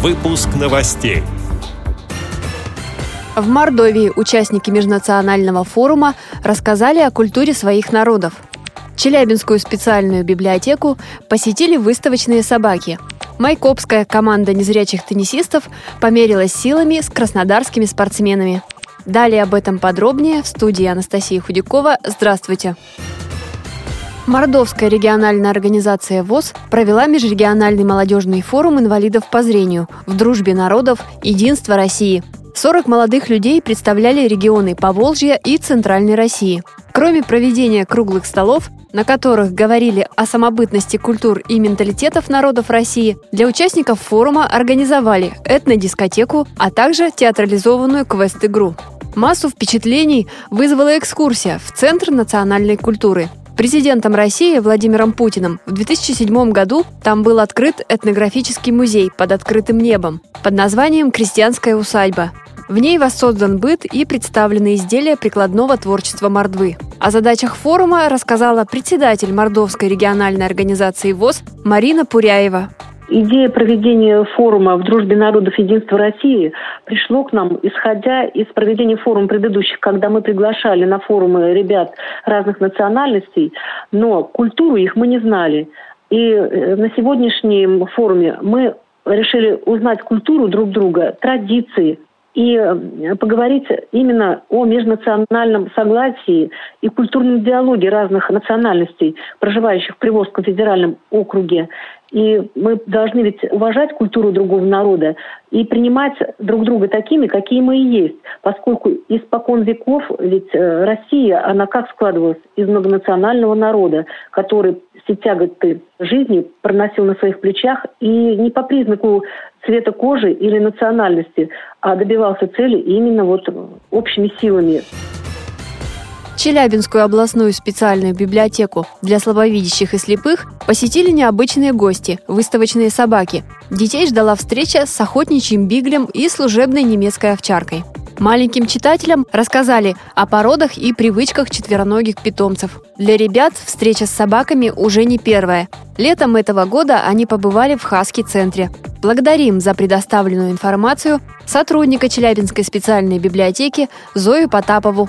Выпуск новостей. В Мордовии участники межнационального форума рассказали о культуре своих народов. Челябинскую специальную библиотеку посетили выставочные собаки. Майкопская команда незрячих теннисистов померилась силами с краснодарскими спортсменами. Далее об этом подробнее в студии Анастасии Худякова. Здравствуйте! Мордовская региональная организация ВОЗ провела межрегиональный молодежный форум инвалидов по зрению в дружбе народов «Единство России». 40 молодых людей представляли регионы Поволжья и Центральной России. Кроме проведения круглых столов, на которых говорили о самобытности культур и менталитетов народов России, для участников форума организовали этнодискотеку, а также театрализованную квест-игру. Массу впечатлений вызвала экскурсия в Центр национальной культуры. Президентом России Владимиром Путиным в 2007 году там был открыт этнографический музей под открытым небом под названием «Крестьянская усадьба». В ней воссоздан быт и представлены изделия прикладного творчества Мордвы. О задачах форума рассказала председатель Мордовской региональной организации ВОЗ Марина Пуряева. Идея проведения форума в дружбе народов единства России пришло к нам, исходя из проведения форума предыдущих, когда мы приглашали на форумы ребят разных национальностей, но культуру их мы не знали. И э, на сегодняшнем форуме мы решили узнать культуру друг друга, традиции, и э, поговорить именно о межнациональном согласии и культурном диалоге разных национальностей, проживающих в Приволжском федеральном округе. И мы должны ведь уважать культуру другого народа и принимать друг друга такими, какие мы и есть. Поскольку испокон веков ведь э, Россия, она как складывалась из многонационального народа, который все тяготы жизни проносил на своих плечах и не по признаку цвета кожи или национальности, а добивался цели именно вот общими силами. Челябинскую областную специальную библиотеку для слабовидящих и слепых посетили необычные гости – выставочные собаки. Детей ждала встреча с охотничьим биглем и служебной немецкой овчаркой. Маленьким читателям рассказали о породах и привычках четвероногих питомцев. Для ребят встреча с собаками уже не первая. Летом этого года они побывали в Хаски-центре. Благодарим за предоставленную информацию сотрудника Челябинской специальной библиотеки Зою Потапову.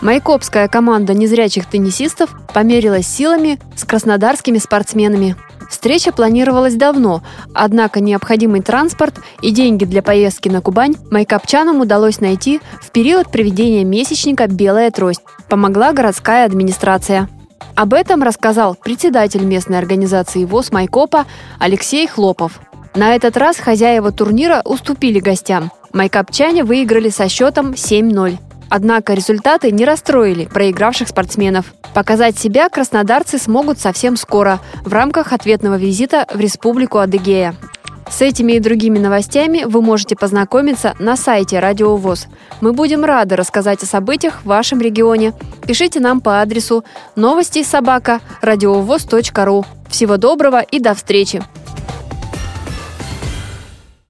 Майкопская команда незрячих теннисистов померилась силами с краснодарскими спортсменами. Встреча планировалась давно, однако необходимый транспорт и деньги для поездки на Кубань майкопчанам удалось найти в период проведения месячника «Белая трость». Помогла городская администрация. Об этом рассказал председатель местной организации ВОЗ Майкопа Алексей Хлопов. На этот раз хозяева турнира уступили гостям. Майкопчане выиграли со счетом 7-0. Однако результаты не расстроили проигравших спортсменов. Показать себя краснодарцы смогут совсем скоро в рамках ответного визита в Республику Адыгея. С этими и другими новостями вы можете познакомиться на сайте Радио ВОЗ. Мы будем рады рассказать о событиях в вашем регионе. Пишите нам по адресу новости собака ру. Всего доброго и до встречи!